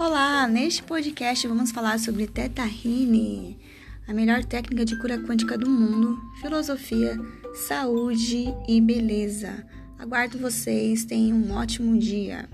Olá, neste podcast vamos falar sobre Teta Healing, a melhor técnica de cura quântica do mundo, filosofia, saúde e beleza. Aguardo vocês, tenham um ótimo dia.